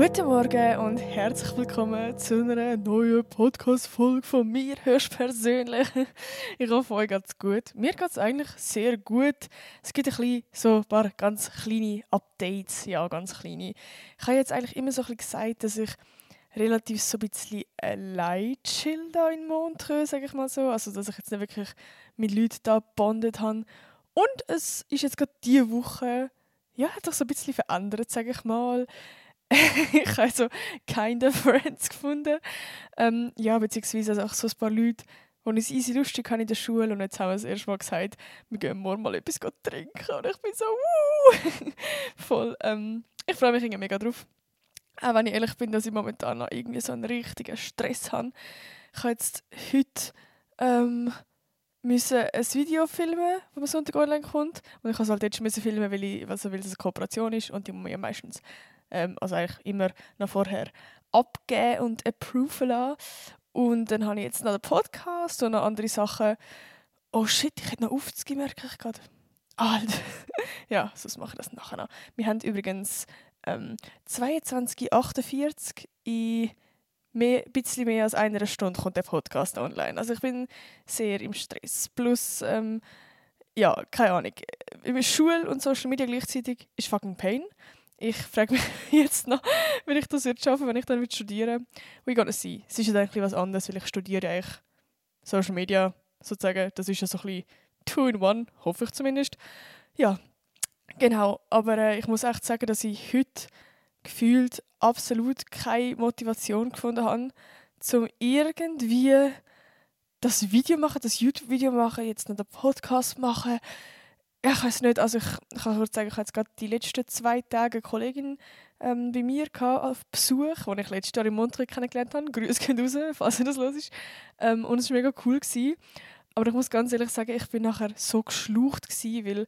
Guten Morgen und herzlich willkommen zu einer neuen Podcast-Folge von mir höchstpersönlich. Ich hoffe, euch geht's gut. Mir geht's eigentlich sehr gut. Es gibt ein bisschen so ein paar ganz kleine Updates. Ja, ganz kleine. Ich habe jetzt eigentlich immer so ein bisschen gesagt, dass ich relativ so ein bisschen allein chill da in Montreux, sage ich mal so. Also, dass ich jetzt nicht wirklich mit Leuten da gebondet habe. Und es ist jetzt gerade diese Woche, ja, hat sich so ein bisschen verändert, sage ich mal. ich habe so keine Friends gefunden. Ähm, ja, beziehungsweise also auch so ein paar Leute, die ich easy lustig habe in der Schule und jetzt haben wir das erste Mal gesagt, wir gehen morgen mal etwas trinken und ich bin so wuh! voll. Ähm, ich freue mich irgendwie mega drauf. Auch wenn ich ehrlich bin, dass ich momentan noch irgendwie so einen richtigen Stress habe. Ich habe jetzt heute ähm, müssen ein Video filmen, das am Sonntag online kommt. Und ich musste halt jetzt müssen filmen, weil, ich, also weil es eine Kooperation ist und die muss man ja meistens, ähm, also eigentlich immer noch vorher abgeben und approven lassen. Und dann habe ich jetzt noch den Podcast und noch andere Sachen. Oh shit, ich hätte noch aufzugehen, merke ich gerade. Alter. ja, sonst mache ich das nachher noch. Wir haben übrigens ähm, 22.48 in mehr, ein bisschen mehr als einer Stunde kommt der Podcast online. Also ich bin sehr im Stress. Plus, ähm, ja, keine Ahnung. Schule und Social Media gleichzeitig ist fucking Pain. Ich frage mich jetzt noch, wenn ich das jetzt schaffe, wenn ich dann studieren will. Wie geht es sein? Es ist ja eigentlich was anderes, weil ich studiere eigentlich Social Media sozusagen. Das ist ja so ein bisschen two in one, hoffe ich zumindest. Ja, genau. Aber äh, ich muss echt sagen, dass ich heute gefühlt absolut keine Motivation gefunden habe, um irgendwie das Video machen, das YouTube-Video machen, jetzt noch den Podcast machen. Ich weiß nicht, also ich, kann kurz sagen, ich hatte gerade die letzten zwei Tage eine Kollegin ähm, bei mir auf Besuch, die ich letztes Jahr in Montreux kennengelernt habe. Grüße gehen raus, falls ihr das los ist. Ähm, und es war mega cool. Gewesen. Aber ich muss ganz ehrlich sagen, ich bin nachher so geschlucht gewesen, weil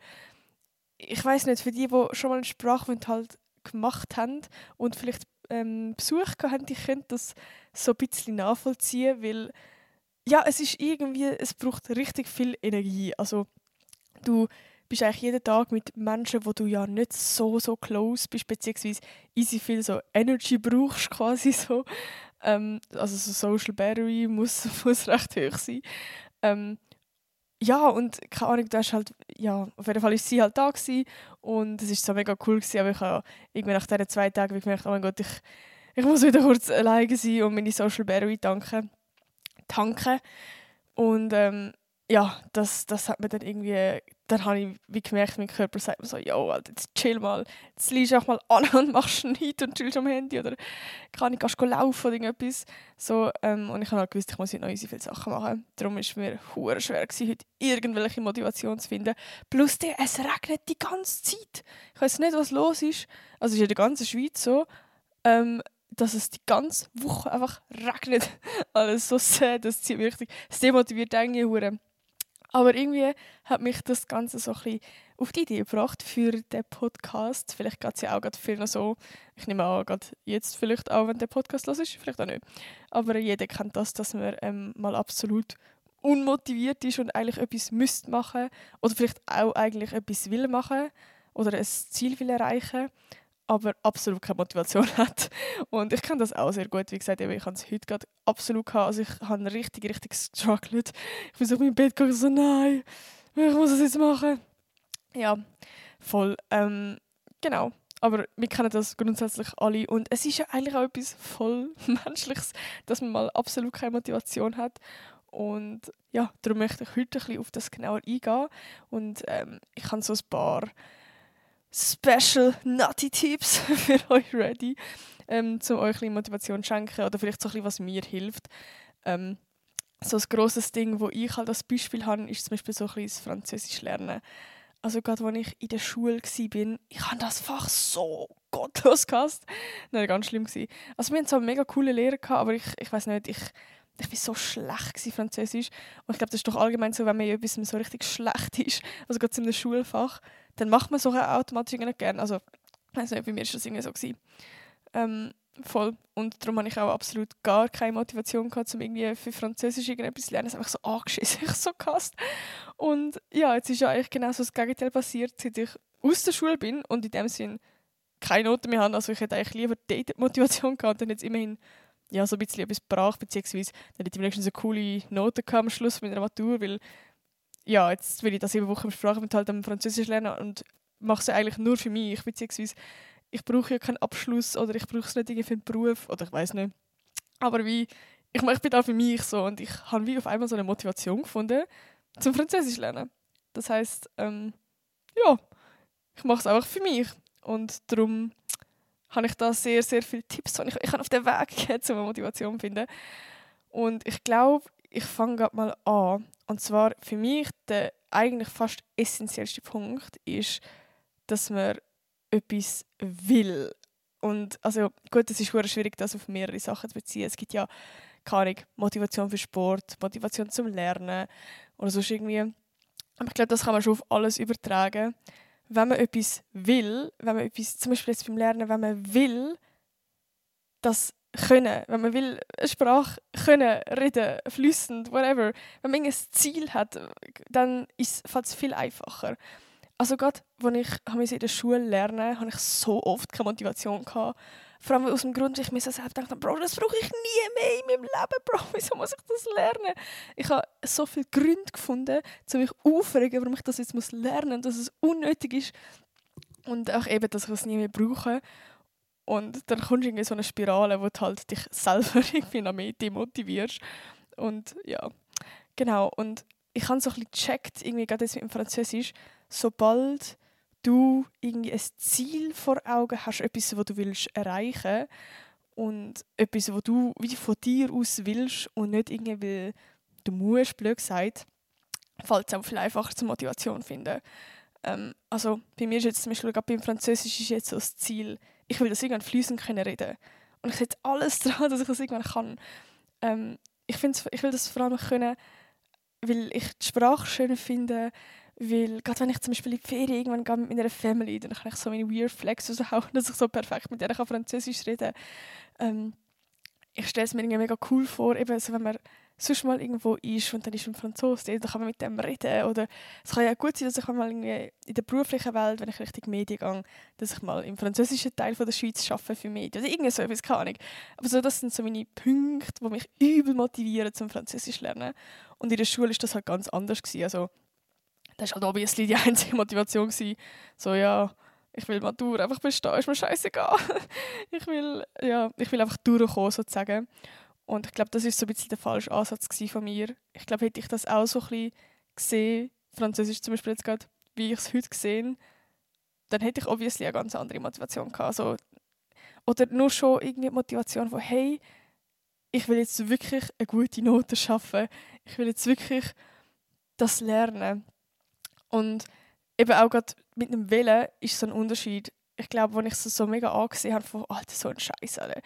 ich weiß nicht, für die, die schon mal einen Sprachwind halt gemacht haben und vielleicht ähm, Besuch haben, die können das so ein bisschen nachvollziehen, weil ja, es ist irgendwie, es braucht richtig viel Energie. Also du bist eigentlich jeden Tag mit Menschen, wo du ja nicht so so close bist, beziehungsweise easy viel so Energy brauchst quasi so. Ähm, also so Social Battery muss, muss recht hoch sein. Ähm, ja, und keine Ahnung, du hast halt, ja, auf jeden Fall ist sie halt da gewesen und es war so mega cool gewesen, aber ich habe irgendwie nach diesen zwei Tagen gemerkt, oh mein Gott, ich, ich muss wieder kurz alleine sein und meine Social Battery tanken. tanken. Und ähm, ja, das, das hat mir dann irgendwie, dann habe ich wie gemerkt, mein Körper sagt mir so, ja, jetzt chill mal, jetzt liegst du auch mal an und machst nichts und chillst am Handy oder kann ich gehst laufen oder irgendetwas. So, ähm, und ich habe halt gewusst, ich muss heute noch so viele Sachen machen. Darum war es mir hure schwer, gewesen, heute irgendwelche Motivation zu finden. Plus, der, es regnet die ganze Zeit. Ich weiß nicht, was los ist. Also es ist in der ganzen Schweiz so, ähm, dass es die ganze Woche einfach regnet. Alles so sad, das zieht mich richtig. Es demotiviert irgendwie aber irgendwie hat mich das Ganze so ein bisschen auf die Idee gebracht für den Podcast. Vielleicht geht es ja auch gerade viel so. Ich nehme an, gerade jetzt vielleicht auch, wenn der Podcast los ist, vielleicht auch nicht. Aber jeder kennt das, dass man ähm, mal absolut unmotiviert ist und eigentlich etwas müsste machen oder vielleicht auch eigentlich etwas will machen oder ein Ziel will erreichen aber absolut keine Motivation hat. Und ich kenne das auch sehr gut. Wie gesagt, ich habe es heute gerade absolut gehabt. Also ich habe richtig, richtig gestruggelt. Ich bin so auf meinem Bett gegangen, so nein, ich muss das jetzt machen. Ja, voll. Ähm, genau. Aber wir kennen das grundsätzlich alle. Und es ist ja eigentlich auch etwas voll Menschliches, dass man mal absolut keine Motivation hat. Und ja, darum möchte ich heute ein bisschen auf das genauer eingehen. Und ähm, ich habe so ein paar Special Nutty Tipps für euch ready, ähm, um euch ein Motivation zu schenken oder vielleicht so ein bisschen, was mir hilft. Ähm, so ein grosses Ding, wo ich halt als Beispiel habe, ist zum Beispiel so ein bisschen Französisch lernen. Also gerade als ich in der Schule war, ich habe das Fach so gottlos gehasst. Nein, ganz schlimm gewesen. Also wir hatten so eine mega coole Lehrer, gehabt, aber ich, ich weiß nicht, ich, ich war so schlecht in Französisch. Und ich glaube, das ist doch allgemein so, wenn man in etwas so richtig schlecht ist, also gerade in einem Schulfach, dann macht man so automatisch nicht gerne. Also, ich bei mir war das irgendwie so. Gewesen. Ähm, voll. Und darum habe ich auch absolut gar keine Motivation gehabt, um irgendwie für Französisch irgendetwas zu lernen. Es ist einfach so angeschissen, ich so gehasst. Und ja, jetzt ist ja eigentlich genau so das Gegenteil passiert, seit ich aus der Schule bin und in dem Sinn keine Noten mehr habe. Also ich hätte eigentlich lieber dort Motivation gehabt, dann jetzt immerhin ja, so ein bisschen etwas brach, beziehungsweise dann hätte ich wenigstens eine coole Note gehabt am Schluss mit einer Matur, weil ja, jetzt will ich das sieben Wochen im Sprachaufenthalt am Französisch lernen und mache es eigentlich nur für mich, beziehungsweise ich brauche ja keinen Abschluss oder ich brauche es nicht für einen Beruf oder ich weiß nicht. Aber wie, ich, ich bin da für mich so und ich habe wie auf einmal so eine Motivation gefunden zum Französisch lernen. Das heißt, ähm, ja, ich mache es einfach für mich und darum habe ich da sehr, sehr viele Tipps und ich, ich habe auf den Weg gegeben, um Motivation zu finden. Und ich glaube, ich fange gerade mal an. Und zwar für mich der eigentlich fast essentiellste Punkt ist, dass man etwas will. Und also gut, es ist schwierig, das auf mehrere Sachen zu beziehen. Es gibt ja keine Motivation für Sport, Motivation zum Lernen oder sonst irgendwie. Aber ich glaube, das kann man schon auf alles übertragen. Wenn man etwas will, wenn man etwas, zum Beispiel jetzt beim Lernen, wenn man will, das können, wenn man will, eine Sprache können, reden, flüssend, whatever, wenn man ein Ziel hat, dann ist es viel einfacher. Also gerade, als ich in der Schule lernen habe ich so oft keine Motivation gehabt. Vor allem aus dem Grund, dass ich mir selbst dachte, Bro, das brauche ich nie mehr in meinem Leben, Bro, wieso muss ich das lernen? Ich habe so viele Gründe gefunden, um mich aufregen, warum ich das jetzt lernen muss, dass es unnötig ist und auch eben, dass ich es nie mehr brauche. Und dann kommst du in so eine Spirale, wo du halt dich selber irgendwie noch mehr demotivierst. Und ja, genau. Und ich habe so ein bisschen gecheckt, irgendwie gerade jetzt mit dem Französisch, sobald du irgendwie ein Ziel vor Augen hast, etwas, was du willst erreichen und etwas, was du wie von dir aus willst und nicht irgendwie, du musst, blöd gesagt, fällt es auch viel einfacher zur Motivation finden. Ähm, also bei mir ist jetzt zum Beispiel gerade beim Französisch ist jetzt so das Ziel, ich will das irgendwann fließend können reden und ich setze alles daran, dass ich das irgendwann kann. Ähm, ich, ich will das vor allem können, weil ich die Sprache schön finde, weil, gerade wenn ich zum Beispiel in die Ferien irgendwann gehe mit meiner Family, dann kann ich so meine Weird Flex raushauen, dass ich so perfekt mit denen Französisch reden kann. Ähm, ich stelle es mir irgendwie mega cool vor, eben, also wenn man sonst mal irgendwo ist und dann ist ein Franzose, dann kann man mit dem reden. Oder es kann ja gut sein, dass ich mal irgendwie in der beruflichen Welt, wenn ich richtig Medien gehe, dass ich mal im französischen Teil von der Schweiz arbeite für Medien. Oder irgendwie so etwas, keine Ahnung. Aber so, das sind so meine Punkte, die mich übel motivieren zum Französisch lernen. Und in der Schule war das halt ganz anders. Gewesen. Also, das war halt obviously die einzige Motivation. Gewesen. So, ja, ich will Matur einfach bestehen, ist mir scheißegal. ich will, ja, ich will einfach durchkommen, sozusagen. Und ich glaube, das ist so ein bisschen der falsche Ansatz von mir. Ich glaube, hätte ich das auch so ein bisschen gesehen, Französisch zum Beispiel jetzt gerade, wie ich es heute gesehen, dann hätte ich obviously eine ganz andere Motivation gehabt. Also, oder nur schon irgendwie Motivation von, hey, ich will jetzt wirklich eine gute Note schaffen. Ich will jetzt wirklich das lernen. Und eben auch gerade mit einem Willen ist so ein Unterschied. Ich glaube, als ich es so mega angesehen habe, von, Alter, so ein Scheiß, Alter.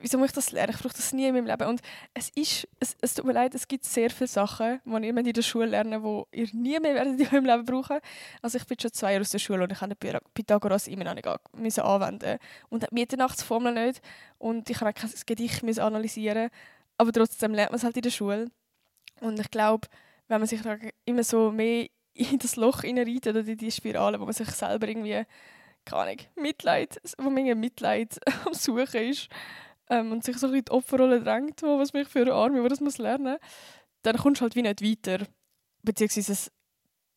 Wieso muss ich das lernen? Ich brauche das nie in meinem Leben. Und es ist, es, es tut mir leid, es gibt sehr viele Sachen, die ihr in der Schule lernen die ihr nie mehr werdet in eurem Leben brauchen. Also ich bin schon zwei Jahre aus der Schule und ich habe den Pythagoras immer noch nicht anwenden und die Mitternachtsformel nicht und ich habe kein Gedicht analysieren aber trotzdem lernt man es halt in der Schule. Und ich glaube, wenn man sich immer so mehr in das Loch reinreitet oder in die Spirale, wo man sich selber irgendwie, keine Ahnung, Mitleid, wo man Mitleid am Suchen ist ähm, und sich so ein die Opferrolle drängt, wo was mich für eine Arme, wo das muss lernen, dann kommst du halt wie nicht weiter. Beziehungsweise es,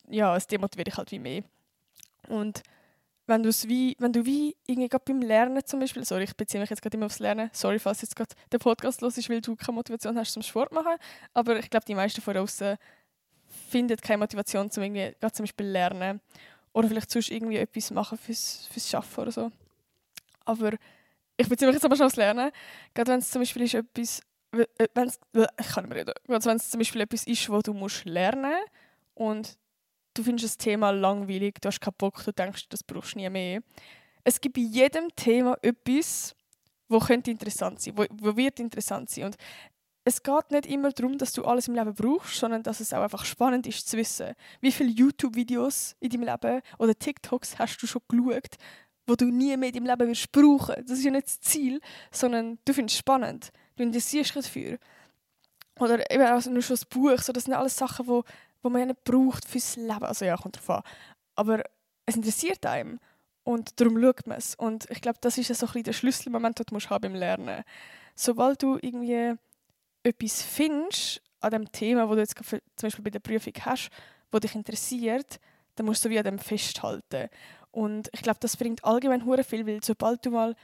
ja, es demotiviert dich halt wie mehr. Und wenn, wie, wenn du wie irgendwie gerade beim Lernen zum Beispiel, sorry, ich beziehe mich jetzt gerade immer aufs Lernen, sorry, falls jetzt gerade der Podcast los ist, weil du keine Motivation hast zum Sport machen, aber ich glaube, die meisten von außen finden keine Motivation zum irgendwie, gerade zum Beispiel Lernen oder vielleicht sonst irgendwie etwas machen fürs, fürs Schaffen oder so. Aber ich beziehe mich jetzt aber schon aufs Lernen, gerade wenn es zum Beispiel ist etwas, wenn's, ich kann nicht reden, gerade wenn es zum Beispiel etwas ist, wo du musst lernen und du findest das Thema langweilig, du hast keinen Bock, du denkst, das brauchst du nie mehr. Es gibt bei jedem Thema etwas, wo könnte interessant sein, wo, wo wird interessant sein. Und es geht nicht immer darum, dass du alles im Leben brauchst, sondern dass es auch einfach spannend ist zu wissen, wie viele YouTube-Videos in deinem Leben oder TikToks hast du schon geschaut, wo du nie mehr deinem Leben wirst brauchen. Das ist ja nicht das Ziel, sondern du findest es spannend. Du interessierst dich dafür. Oder eben auch nur schon das Buch. So, das sind alles Sachen, wo, wo man ja nicht braucht fürs Leben. Also ja, kommt drauf an. Aber es interessiert einem. Und darum schaut man es. Und ich glaube, das ist so ein bisschen der Schlüsselmoment, den du musst haben beim Lernen. Sobald du irgendwie etwas findest an dem Thema, wo du jetzt zum Beispiel bei der Prüfung hast, wo dich interessiert, dann musst du wie an dem festhalten. Und ich glaube, das bringt allgemein hure viel, weil sobald du mal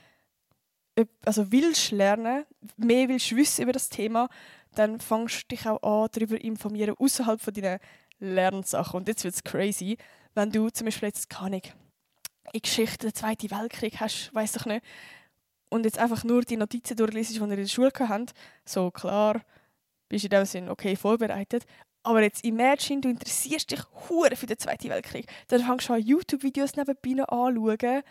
also willst lernen, mehr willst wissen über das Thema, dann fängst du dich auch an, darüber informieren, außerhalb von deinen Lernsachen. Und jetzt wird es crazy, wenn du zum Beispiel jetzt, keine in Geschichte den Zweiten Weltkrieg hast, weiß ich nicht, und jetzt einfach nur die Notizen durchliest, die wir in der Schule hatten, so klar, bist du in dem Sinne okay vorbereitet. Aber jetzt imagine, du interessierst dich hure für den Zweiten Weltkrieg. Dann fängst du an, YouTube-Videos nebenbei anzuschauen.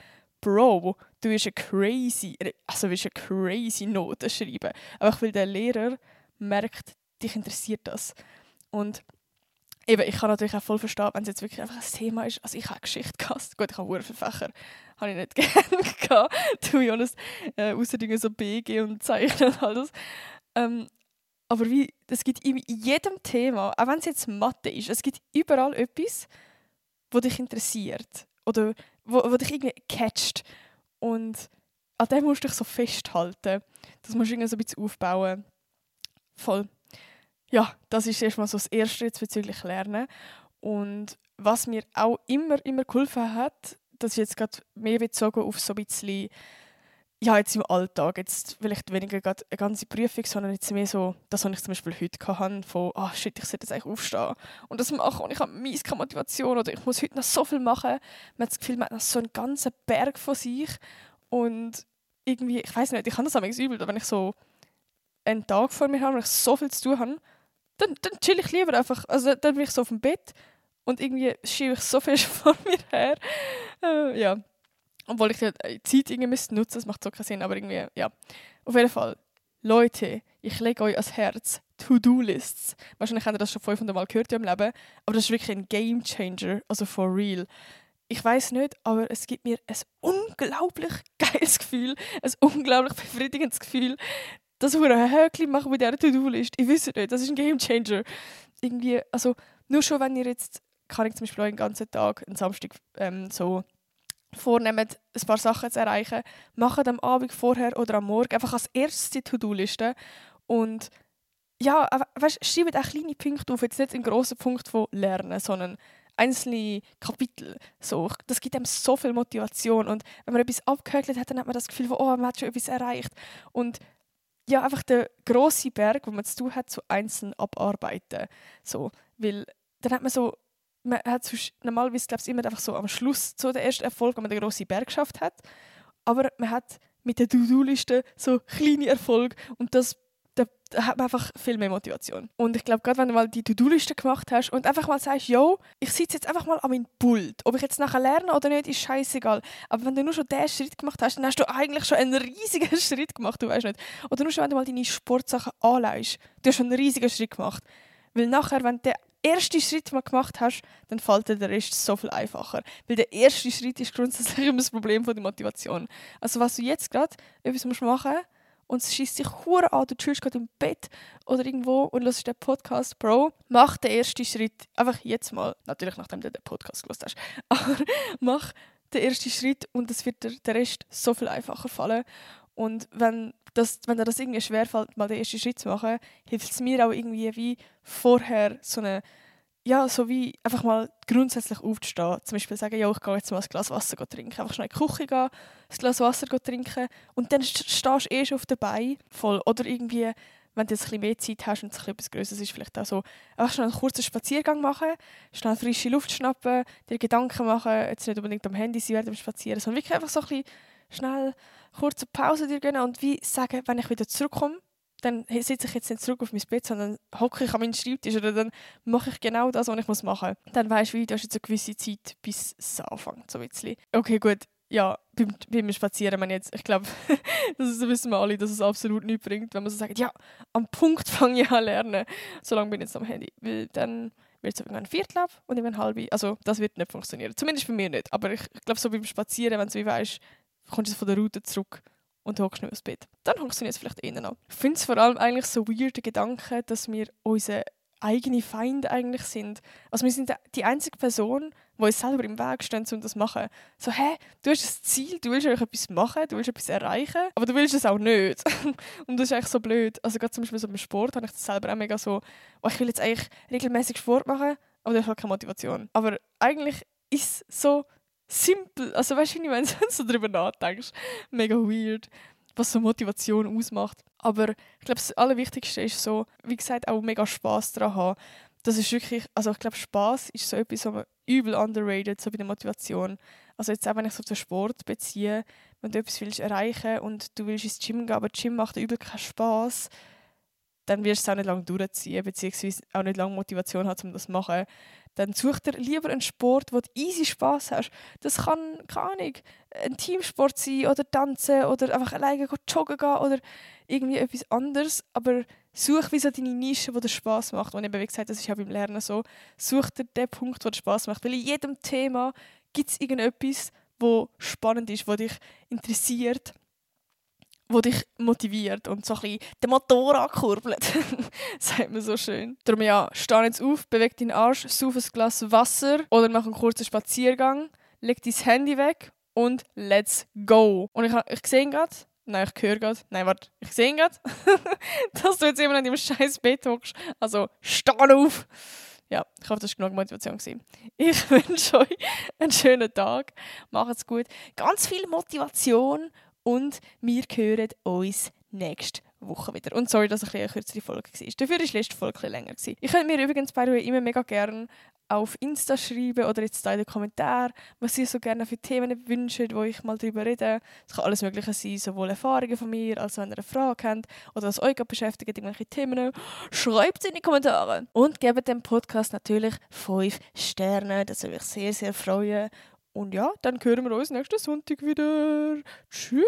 Bro, du bist eine crazy, also willst eine crazy Note schreiben. Einfach weil der Lehrer merkt, dich interessiert das. Und eben, ich kann natürlich auch voll verstehen, wenn es jetzt wirklich einfach ein Thema ist. Also ich habe Geschichte gehabt. Gut, ich habe viele Fächer, habe ich nicht gerne gehabt. To be honest. Äh, außer so BG und Zeichnen und alles. Ähm, aber wie, es gibt in jedem Thema, auch wenn es jetzt Mathe ist, es gibt überall etwas, was dich interessiert. Oder wo, wo dich irgendwie catcht. Und an dem musst du dich so festhalten. Das musst du irgendwie so ein bisschen aufbauen. Voll ja, das ist erstmal so das Erste jetzt bezüglich Lernen. Und was mir auch immer, immer geholfen hat, das ist jetzt gerade mehr bezogen auf so ein bisschen, ja, jetzt im Alltag, jetzt vielleicht weniger gerade eine ganze Prüfung, sondern jetzt mehr so, das, was ich zum Beispiel heute hatte, von, ah, oh, shit, ich sollte jetzt eigentlich aufstehen und das machen und ich habe mies keine Motivation oder ich muss heute noch so viel machen. Man hat das Gefühl, man hat noch so einen ganzen Berg von sich und irgendwie, ich weiß nicht, ich kann das auch übel, wenn ich so einen Tag vor mir habe und ich so viel zu tun habe, dann, dann chill ich lieber einfach. Also dann bin ich so auf dem Bett und irgendwie schiebe ich so viel vor mir her. Äh, ja. Obwohl ich die Zeit irgendwie müsste nutzen, das macht so keinen Sinn, aber irgendwie, ja. Auf jeden Fall, Leute, ich lege euch ans Herz To-Do-Lists. Wahrscheinlich habt ihr das schon 500 Mal gehört im Leben, aber das ist wirklich ein Game Changer, also for real. Ich weiß nicht, aber es gibt mir ein unglaublich geiles Gefühl, ein unglaublich befriedigendes Gefühl, das ein Häkchen machen mit dieser To-Do-List. Ich weiß nicht, das ist ein Gamechanger. Irgendwie, also nur schon, wenn ihr jetzt, kann ich zum Beispiel den ganzen Tag, einen Samstag, ähm, so vornehmt, ein paar Sachen zu erreichen, macht am Abend vorher oder am Morgen einfach als erstes die To-Do-Liste und ja, weißt, schreibt auch kleine Punkte auf, jetzt nicht einen grossen Punkt von Lernen, sondern einzelne Kapitel. So, das gibt einem so viel Motivation und wenn man etwas abgehökelt hat, dann hat man das Gefühl, von, oh, man hat schon etwas erreicht und ja, einfach der große Berg, wo man zu tun hat, so einzeln abarbeiten. So, weil dann hat man so, man hat sonst, normalerweise glaube ich immer einfach so am Schluss so der erste Erfolg, wenn man den großen Berg geschafft hat. Aber man hat mit der To-Do-Liste so kleine Erfolge und das da hat man einfach viel mehr Motivation. Und ich glaube, gerade wenn du mal die To-Do-Liste gemacht hast und einfach mal sagst, yo, ich sitze jetzt einfach mal an meinem Pult. Ob ich jetzt nachher lerne oder nicht, ist scheißegal. Aber wenn du nur schon diesen Schritt gemacht hast, dann hast du eigentlich schon einen riesigen Schritt gemacht, du weißt nicht. Oder nur schon, wenn du mal deine Sportsachen anleihst, du hast schon einen riesigen Schritt gemacht. Weil nachher, wenn du den ersten Schritt mal gemacht hast, dann fällt dir der Rest so viel einfacher. Weil der erste Schritt ist grundsätzlich immer das Problem der Motivation. Also was du jetzt gerade etwas machen musst, und es schießt sich hure an, du chillst gerade im Bett oder irgendwo und hörst den Podcast, Bro, mach den ersten Schritt. Einfach jetzt mal, natürlich nachdem du den Podcast gehört hast, aber mach den ersten Schritt und es wird dir der Rest so viel einfacher fallen. Und wenn, das, wenn dir das irgendwie schwerfällt, mal den ersten Schritt zu machen, hilft es mir auch irgendwie wie vorher so eine ja, so wie einfach mal grundsätzlich aufzustehen. Zum Beispiel sagen, ja, ich gehe jetzt mal ein Glas Wasser trinken. Einfach schnell in die Küche gehen, ein Glas Wasser trinken und dann stehst du eh schon auf den Beinen voll. Oder irgendwie, wenn du jetzt ein bisschen mehr Zeit hast und es etwas Größeres ist, vielleicht auch so, einfach schnell einen kurzen Spaziergang machen, schnell frische Luft schnappen, dir Gedanken machen, jetzt nicht unbedingt am Handy sein während dem Spazieren, sondern wirklich einfach so ein bisschen schnell kurze Pause dir gönnen und wie sagen, wenn ich wieder zurückkomme, dann sitze ich jetzt nicht zurück auf mein Bett, sondern hocke ich an meinen Schreibtisch oder dann mache ich genau das, was ich machen muss. Dann weißt du, wie, du hast jetzt eine gewisse Zeit, bis es anfängt, so ein. Okay, gut. Ja, beim, beim Spazieren, jetzt, ich glaube, das wissen wir alle, dass es absolut nichts bringt, wenn man so sagt, ja, am Punkt fange ich an lernen, solange bin ich jetzt am Handy. Weil dann wird es irgendwann ein Viertel ab und irgendwann halbe. Also das wird nicht funktionieren. Zumindest bei mir nicht. Aber ich, ich glaube, so beim Spazieren, wenn du wie weißt, kommst du von der Route zurück und hockst nicht aufs Bett. Dann funktioniert es vielleicht eher noch. Ich finde es vor allem eigentlich so weirde Gedanken, dass wir unsere eigene Feinde eigentlich sind. Also wir sind die einzige Person, die uns selber im Weg stehen, um das zu machen. So, hä, du hast ein Ziel, du willst etwas machen, du willst etwas erreichen, aber du willst es auch nicht. und das ist eigentlich so blöd. Also gerade zum Beispiel so beim Sport habe ich das selber auch mega so, oh, ich will jetzt eigentlich regelmäßig Sport machen, aber du hast halt keine Motivation. Aber eigentlich ist es so simpel. Also weißt du, wenn du so darüber nachdenkst, mega weird, was so Motivation ausmacht. Aber ich glaube, das Allerwichtigste ist so, wie gesagt, auch mega Spaß daran haben. Das ist wirklich, also ich glaube, Spaß ist so etwas, was übel underrated, so bei der Motivation. Also jetzt auch, wenn ich es auf den Sport beziehe, wenn du etwas willst erreichen und du willst ins Gym gehen, aber Gym macht dir übel keinen Spaß, dann wirst du es auch nicht lange durchziehen, beziehungsweise auch nicht lange Motivation haben, um das zu machen dann such dir lieber einen Sport, wo du easy Spaß hast. Das kann, keine Ahnung, ein Teamsport sein oder tanzen oder einfach alleine joggen gehen oder irgendwie etwas anderes. Aber such wie so deine Nische, die dir Spaß macht. Und eben, wie gesagt, das ist ja beim Lernen so. Such dir den Punkt, der dir Spaß macht. Weil in jedem Thema gibt es irgendetwas, wo spannend ist, wo dich interessiert wo dich motiviert und so ein bisschen den Motor ankurbelt. sagt man so schön. Darum ja, steh jetzt auf, beweg deinen Arsch, sauf ein Glas Wasser oder mach einen kurzen Spaziergang, leg dein Handy weg und let's go. Und ich, ich sehe gerade, nein, ich höre gerade, nein, warte, ich sehe gerade, dass du jetzt immer in deinem scheiß Bett hockst. Also, steh auf! Ja, ich hoffe, das war genug Motivation. Ich wünsche euch einen schönen Tag. Macht's gut. Ganz viel Motivation und wir hören uns nächste Woche wieder. Und sorry, dass es eine kürzere Folge war. Dafür war die letzte Folge ein länger. Ihr könnt mir übrigens bei immer mega gerne auf Insta schreiben oder jetzt da in den Kommentaren, was ihr so gerne für Themen wünscht, wo ich mal darüber rede. Es kann alles Mögliche sein, sowohl Erfahrungen von mir, als wenn ihr eine Frage habt oder was euch beschäftigt, irgendwelche Themen. Schreibt es in die Kommentare. Und gebt dem Podcast natürlich 5 Sterne, das würde mich sehr, sehr freuen. Und ja, dann hören wir uns nächsten Sonntag wieder. Tschüss.